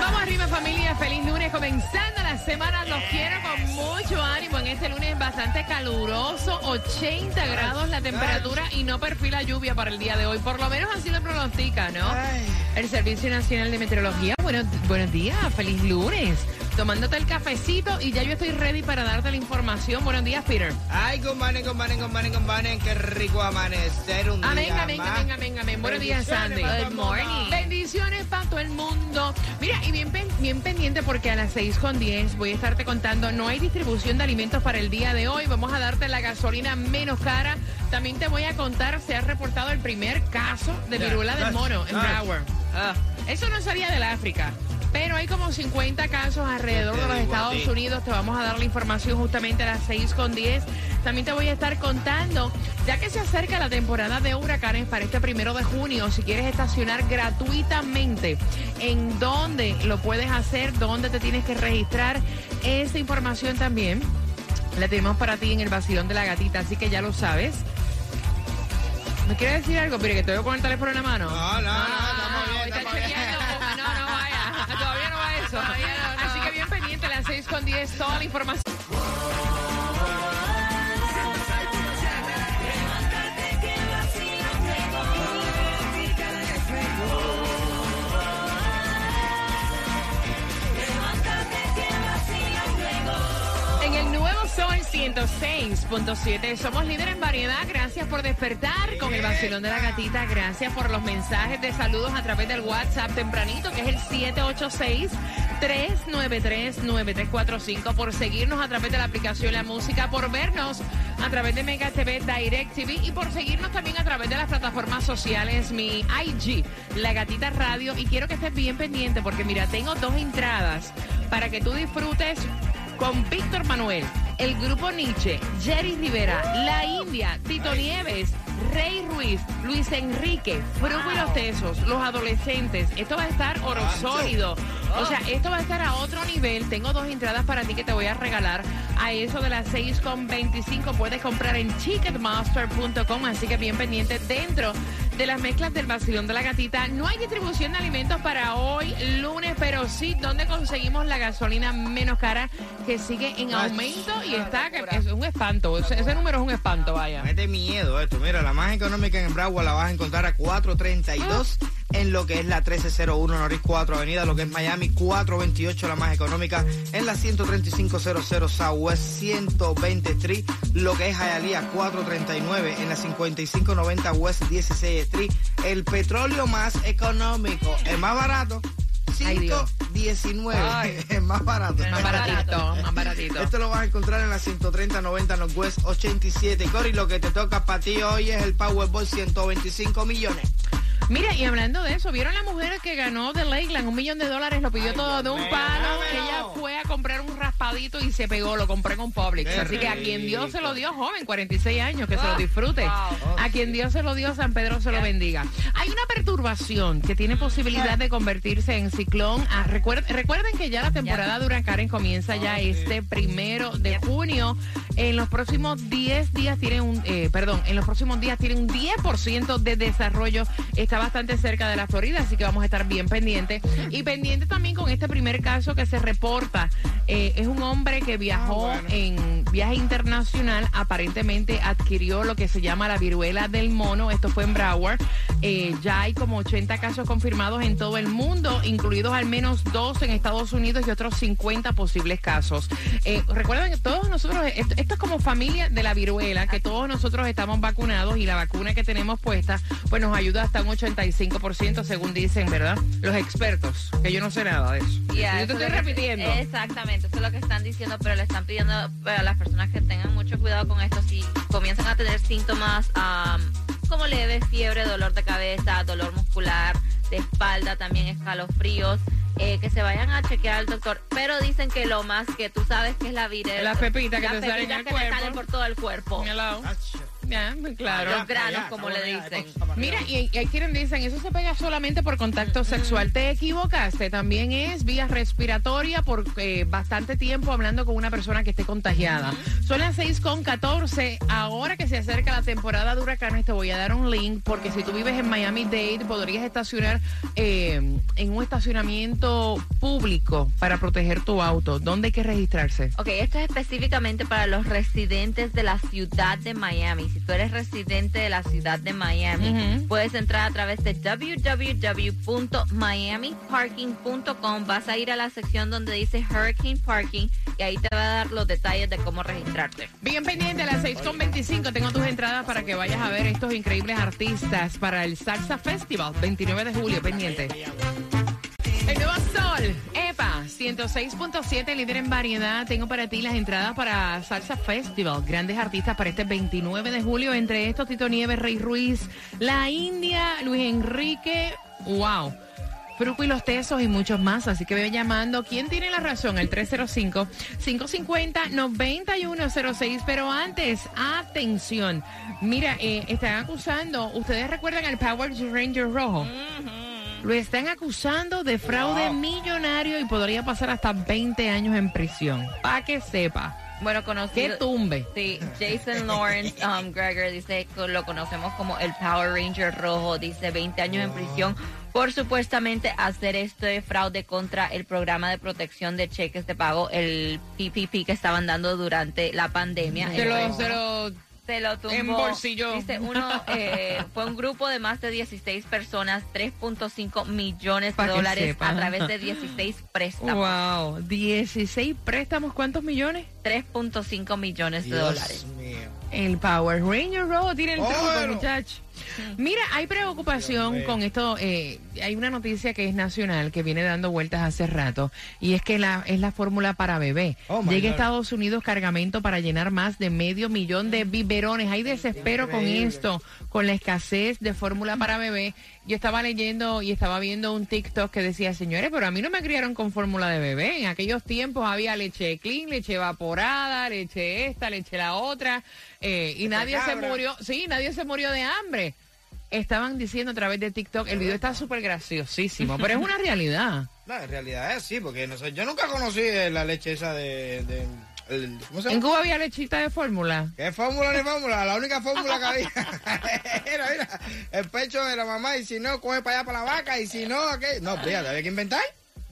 Vamos arriba familia, feliz lunes, comenzando la semana, los quiero con mucho ánimo en este lunes bastante caluroso, 80 grados la temperatura y no perfila lluvia para el día de hoy, por lo menos así lo pronostica, ¿no? El Servicio Nacional de Meteorología, bueno, buenos días, feliz lunes tomándote el cafecito y ya yo estoy ready para darte la información. Buenos días, Peter. Ay, good morning, good morning, good morning, good morning. Qué rico amanecer un amén, día amén, más. amén, amén, amén. Buenos días, Sandy. El mundo. Bendiciones para todo el mundo. Mira, y bien, bien pendiente porque a las 6 con 10 voy a estarte contando, no hay distribución de alimentos para el día de hoy. Vamos a darte la gasolina menos cara. También te voy a contar, se ha reportado el primer caso de Ya, viruela del mono en. Broward. Ah, Eso no salía del África. Pero hay como 50 casos alrededor de los Estados. Unidos. Te vamos a dar la información justamente a las 6 con 10. También te voy a estar contando, ya que se acerca la temporada de huracanes para este primero de junio, si quieres estacionar gratuitamente, en dónde lo puedes hacer, dónde te tienes que registrar. Esta información también la tenemos para ti en el vacilón de la gatita, así que ya lo sabes. ¿Me quieres decir algo? Mire, que te voy con el teléfono en la mano. No, no, no, Ah, las 6 con 10, toda la información. Sol 106.7 somos líder en variedad. Gracias por despertar con el vacilón de la gatita. Gracias por los mensajes de saludos a través del WhatsApp tempranito, que es el 786-393-9345. Por seguirnos a través de la aplicación La Música, por vernos a través de Mega TV, Direct TV y por seguirnos también a través de las plataformas sociales, mi IG, La Gatita Radio. Y quiero que estés bien pendiente porque mira, tengo dos entradas para que tú disfrutes con Víctor Manuel, el grupo Nietzsche, Jerry Rivera, La India, Tito Nieves, Rey Ruiz, Luis Enrique, Fruco y los Tesos, los adolescentes. Esto va a estar oro sólido. O sea, esto va a estar a otro nivel. Tengo dos entradas para ti que te voy a regalar. A eso de las 6.25 puedes comprar en ticketmaster.com. Así que bien pendiente dentro de las mezclas del vacilón de la gatita. No hay distribución de alimentos para hoy, lunes, pero sí donde conseguimos la gasolina menos cara que sigue en aumento y está que es un espanto. Ese, ese número es un espanto, vaya. Mete miedo esto. Mira, la más económica en Broward la vas a encontrar a 432 en lo que es la 1301 Norris 4 Avenida, lo que es Miami 428 la más económica en la 13500 Southwest 120 Street, lo que es Hialeah 439 en la 5590 West 16 Street. El petróleo más económico, el más barato. Ay, Dios. 519 Ay. es más barato. Más baratito, más baratito. Esto lo vas a encontrar en la 130-90 Northwest 87. Cory, lo que te toca para ti hoy es el Powerball 125 millones. Mira, y hablando de eso, ¿vieron la mujer que ganó de Lakeland un millón de dólares? Lo pidió Ay, todo de un palo. Ella fue a comprar un raspadito y se pegó, lo compré con Publix. Qué Así que a quien Dios se lo dio, joven, 46 años, que se lo disfrute. wow. A quien Dios se lo dio, San Pedro se lo bendiga. Hay una perturbación que tiene posibilidad de convertirse en ciclón. Ah, recuer- recuerden que ya la temporada de huracanes comienza ya este primero de junio. En los próximos 10 días tienen un, eh, perdón, en los próximos días tienen un 10% de desarrollo. Está bastante cerca de la Florida, así que vamos a estar bien pendientes. Y pendiente también con este primer caso que se reporta. Eh, es un hombre que viajó Ah, bueno. en viaje internacional, aparentemente adquirió lo que se llama la viruela del mono. Esto fue en Broward. Eh, ya hay como 80 casos confirmados en todo el mundo, incluidos al menos dos en Estados Unidos y otros 50 posibles casos. Eh, recuerden que todos nosotros, esto, esto es como familia de la viruela, que todos nosotros estamos vacunados y la vacuna que tenemos puesta, pues nos ayuda hasta un 85%, según dicen, ¿verdad? Los expertos, que yo no sé nada de eso. Yo te estoy repitiendo. Exactamente, eso es lo que están diciendo, pero le están pidiendo a las personas que tengan mucho cuidado con esto. Si comienzan a tener síntomas am, como leve fiebre, dolor de cabeza, dolor muscular, de espalda, también escalofríos, eh, que se vayan a chequear al doctor. Pero dicen que lo más que tú sabes que es la viral. Las pepitas que las te pepitas que te salen por todo el cuerpo. Ya, muy claro. Los granos, allá, como le dicen. Mira, y, y hay quienes dicen, eso se pega solamente por contacto sexual. Te equivocaste, también es vía respiratoria por eh, bastante tiempo hablando con una persona que esté contagiada. Son las 6 con 14. Ahora que se acerca la temporada de huracanes, te voy a dar un link porque si tú vives en Miami-Dade, podrías estacionar eh, en un estacionamiento público para proteger tu auto. ¿Dónde hay que registrarse? Ok, esto es específicamente para los residentes de la ciudad de Miami. Si tú eres residente de la ciudad de Miami, puedes entrar a través de www.miamiparking.com. Vas a ir a la sección donde dice Hurricane Parking y ahí te va a dar los detalles de cómo registrarte. Bien pendiente a las 6.25 tengo tus entradas para que vayas a ver estos increíbles artistas para el Salsa Festival, 29 de julio, pendiente. 106.7, líder en variedad. Tengo para ti las entradas para Salsa Festival. Grandes artistas para este 29 de julio. Entre estos, Tito Nieves, Rey Ruiz, La India, Luis Enrique. ¡Wow! Fruco y los Tesos y muchos más. Así que ve llamando. ¿Quién tiene la razón? El 305-550-9106. Pero antes, atención. Mira, eh, están acusando. ¿Ustedes recuerdan al Power Ranger rojo? Lo están acusando de fraude millonario y podría pasar hasta 20 años en prisión. Para que sepa. Bueno, Que conocido... tumbe. Sí, Jason Lawrence um, Greger dice que lo conocemos como el Power Ranger rojo, dice 20 años en prisión por supuestamente hacer este fraude contra el programa de protección de cheques de pago, el PPP que estaban dando durante la pandemia. Se El lo, resto- se lo se lo tumbó. embolsilló. Dice, uno, eh, fue un grupo de más de 16 personas, 3.5 millones de dólares sepa. a través de 16 préstamos. Wow, 16 préstamos, ¿cuántos millones? 3.5 millones de Dios dólares. mío. El Power Ranger rojo tiene el truco, Bueno. muchacho. Mira, hay preocupación con esto. eh, hay una noticia que es nacional que viene dando vueltas hace rato y es que la, es la fórmula para bebé. Oh, Llega a. Estados Unidos cargamento para llenar más de medio millón de biberones. Hay desespero con esto, con la escasez de fórmula para bebé. Yo estaba leyendo y estaba viendo un TikTok que decía, señores, pero a mí no me criaron con fórmula de bebé. En aquellos tiempos había leche clean, leche evaporada, leche esta, leche la otra, eh, y nadie se murió, sí, nadie se murió de hambre. Estaban diciendo a través de TikTok, el video está súper graciosísimo, pero es una realidad. No, en realidad es así, porque no sé, yo nunca conocí la leche esa de... de- el- ¿Cómo se En? Cuba había lechita de fórmula. ¿Qué fórmula ni fórmula? La única fórmula que había era, mira, el pecho de la mamá y si no, coge para allá para la vaca y si no, ¿qué? No, fíjate, había que inventar.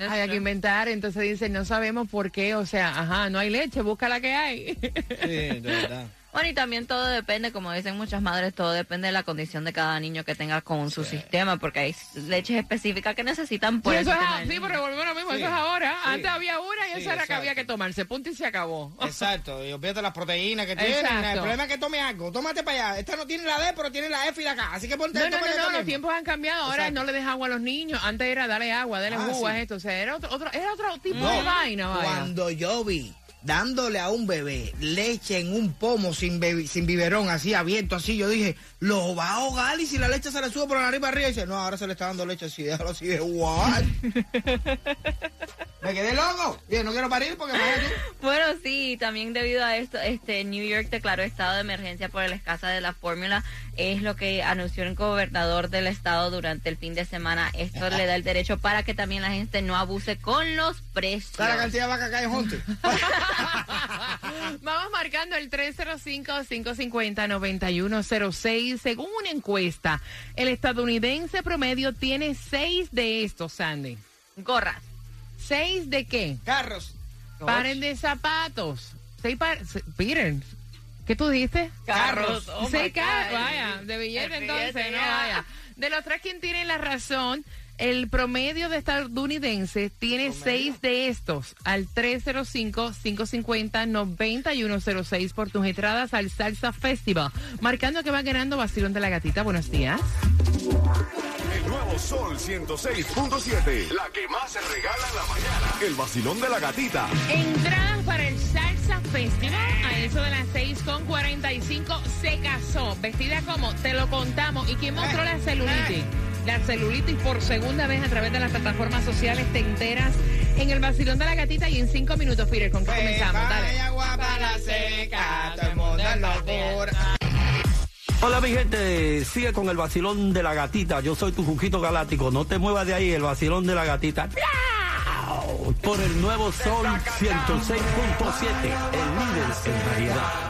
Hay que inventar, entonces dicen, no sabemos por qué, o sea, ajá, no hay leche, busca la que hay. Sí, de verdad. Bueno, y también todo depende, como dicen muchas madres, todo depende de la condición de cada niño que tenga con su sistema, porque hay leches específicas que necesitan por Sí, el eso es, sistema a- del sí, niño. pero volvemos a lo mismo, Sí, eso es ahora. sí. Antes había una y Sí, esa era que había exacto. que tomarse, punto y se acabó. Exacto, y olvídate las proteínas que tienen. Exacto. El problema es que tome algo. Tómate para allá. Esta no tiene la D, pero tiene la F y la K. Así que ponte No, no, no, no, los tiempos han cambiado. Ahora Exacto. no le des agua a los niños. Antes era darle agua, darle Ah, sí. esto. O sea, era otro, otro- era otro tipo No, de vaina, vaya. Cuando yo vi dándole a un bebé leche en un pomo sin, sin biberón, así abierto, así, yo dije, lo va a ahogar y si la leche se le sube por la nariz para arriba, y dice, no, ahora se le está dando leche así, déjalo así, de what? Me quedé loco. Dije, no quiero parir porque. Bueno, sí, también debido a esto, este New York declaró estado de emergencia por la escasa de la fórmula. Es lo que anunció el gobernador del estado durante el fin de semana. Esto le da el derecho para que también la gente no abuse con los precios. ¿Sabes la cantidad de vaca que hay en Hunter? Vamos marcando el 305-550-9106. Según una encuesta, el estadounidense promedio tiene seis de estos, Sandy. Gorras. ¿Seis de qué? Carros. Pares de zapatos. Seis par... Peter, ¿qué tú dijiste? Carros. Oh, Seis my carros, vaya, de billete El entonces, billete, no ya. vaya. De los tres, ¿quién tiene la razón? El promedio de estadounidense tiene seis de estos al 305-550-9106 por tus entradas al Salsa Festival. Marcando que va ganando Basilón de la Gatita. Buenos días. Nuevo Sol 106.7. La que más se regala en la mañana. El vacilón de la gatita. Entradas para el Salsa Festival. A eso de las 6 con 45 se casó. Vestida como te lo contamos. ¿Y quién mostró la celulitis? la celulitis por segunda vez a través de las plataformas sociales. Te enteras en el vacilón de la gatita y en cinco minutos, Peter, ¿con qué comenzamos? Dale. Vaya guapa la seca, Hola mi gente, sigue con el vacilón de la gatita. Yo soy tu Juquito Galáctico. No te muevas de ahí, el vacilón de la gatita. Por el nuevo Sol 106.7, el líder en variedad.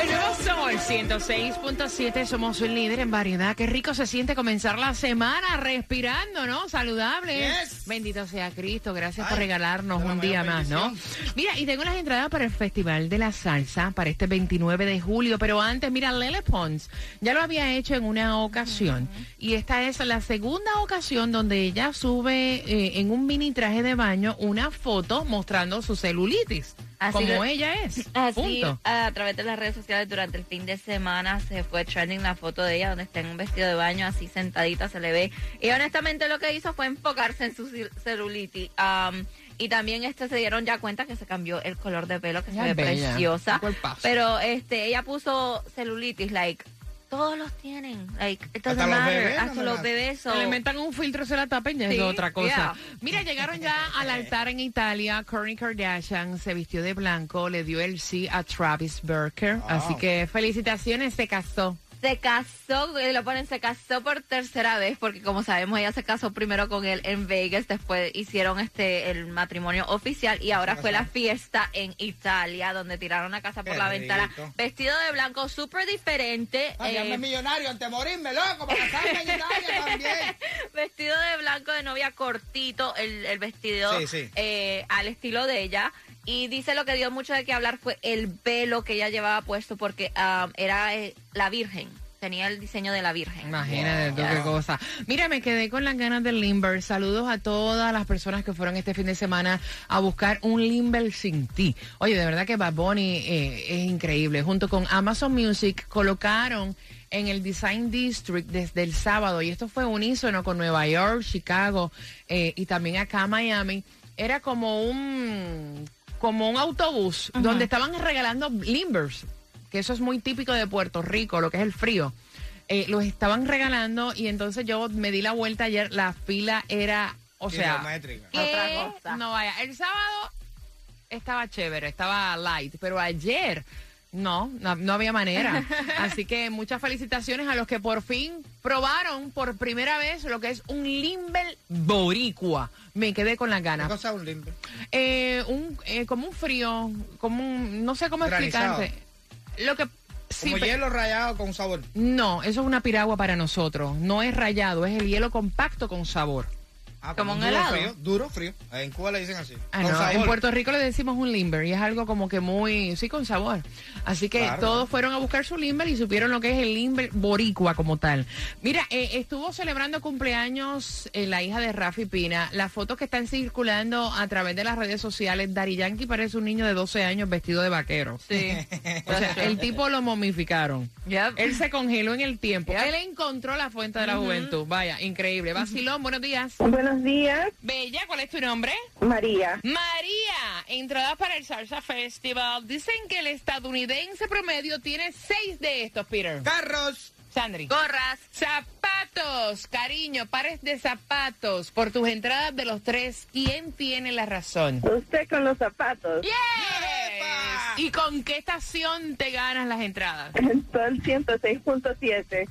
El nuevo Sol 106.7, somos un líder en variedad. Qué rico se siente comenzar la semana respirando, ¿no? Saludable. Yes. Bendito sea Cristo, gracias por regalarnos un día más, ¿no? Mira, y tengo las entradas para el Festival de la Salsa para este 29 de julio, pero antes, mira, Lele Pons ya lo había hecho en una ocasión y esta es la segunda ocasión donde ella sube eh, en un mini traje de baño una foto mostrando su celulitis, Así como ella es. Así, Punto. a través de las redes sociales durante el fin de semana se fue trending la foto de ella donde está en un vestido de baño así sentadita, se le ve. Y honestamente lo que hizo fue enfocarse en su cel- celulitis. Um, y también este se dieron ya cuenta que se cambió el color de pelo, que Ya se ve bella. preciosa. Pero este ella puso celulitis, like, todos los tienen. Like, it Hasta los matter. bebés, no Hasta los bebés. so- Se le inventan un filtro, se la tapen, ya Sí, es otra cosa. yeah. Mira, llegaron ya al altar en Italia. Kourtney Kardashian se vistió de blanco, le dio el sí a Travis Barker. Así que felicitaciones, se casó. Se casó, y lo ponen, se casó por tercera vez, porque como sabemos, ella se casó primero con él en Vegas, después hicieron este el matrimonio oficial y ahora fue la fiesta en Italia, donde tiraron la casa por Qué la ventana, vestido de blanco, súper diferente. Ay, eh, hazme millonario antes de morirme, loco, para casarme en Italia también. vestido de blanco de novia cortito, el, el vestido Sí, sí. eh, al estilo de ella. Y dice lo que dio mucho de qué hablar fue el velo que ella llevaba puesto porque ah, era eh, la Virgen. Tenía el diseño de la Virgen. Imagínate tú qué cosa. Mira, me quedé con las ganas del Limber. Saludos a todas las personas que fueron este fin de semana a buscar un Limber sin ti. Oye, de verdad que Bad Bunny eh, es increíble. Junto con Amazon Music colocaron en el Design District desde el sábado, y esto fue unísono con Nueva York, Chicago eh, y también acá Miami. Era como un como un autobús donde estaban regalando limbers, que eso es muy típico de Puerto Rico, lo que es el frío. Eh, los estaban regalando y entonces yo me di la vuelta ayer, la fila era, o sea. Otra cosa. no vaya, el sábado estaba chévere, estaba light, pero ayer no, no, no había manera. Así que muchas felicitaciones a los que por fin probaron por primera vez lo que es un Limber boricua. Me quedé con las ¿Qué ganas. cosa un limpio? Eh, un, eh, como un frío, como un, no sé cómo Granizado. explicarte. Lo que sí, Como hielo rayado con sabor. no, eso es una piragua para nosotros. No es rayado, es el hielo compacto con sabor. Ah, Como un duro helado. frío, duro frío. En Cuba le dicen así. Ah, con no, sabor. En Puerto Rico le decimos un limber y es algo como que muy, sí, con sabor. Así que Claro. todos fueron a buscar su limber y supieron lo que es el limber boricua como tal. Mira, eh, estuvo celebrando cumpleaños eh, la hija de Rafi Pina. Las fotos que están circulando a través de las redes sociales, Dari Yankee parece un niño de 12 años vestido de vaquero. Sí. O sea, el tipo lo momificaron. Yep. Él se congeló en el tiempo. Yep. Él encontró la fuente de la juventud. Vaya, increíble. Vacilón, buenos días. Buenos días, Bella, ¿cuál es tu nombre? María. María, entrada para el Salsa Festival. Dicen que el estadounidense promedio tiene seis de estos, Peter. Carros. Sandri. Gorras. Zapatos, cariño, pares de zapatos. Por tus entradas de los tres, ¿quién tiene la razón? Usted con los zapatos. ¿Y con qué estación te ganas las entradas? Sol 106.7.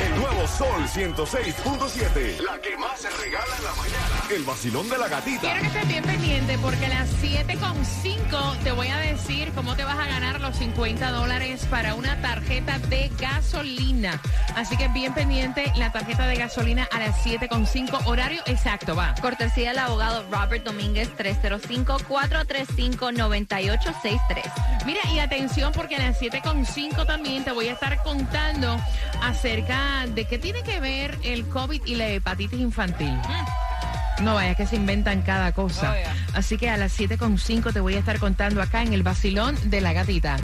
El nuevo Sol 106.7. La que más se regala en la mañana. El vacilón de la gatita. Quiero que estés bien pendiente porque a las 7.5 te voy a decir cómo te vas a ganar los 50 dólares para una tarjeta de gasolina. Así que bien pendiente la tarjeta de gasolina a las 7.5, horario exacto, va. Cortesía del abogado Robert Domínguez 305-435-9863. Mira, y atención porque a las 7.5 también te voy a estar contando acerca de qué tiene que ver el COVID y la hepatitis infantil. No vaya que se inventan cada cosa. Así que a las 7.5 te voy a estar contando acá en el vacilón de la gatita.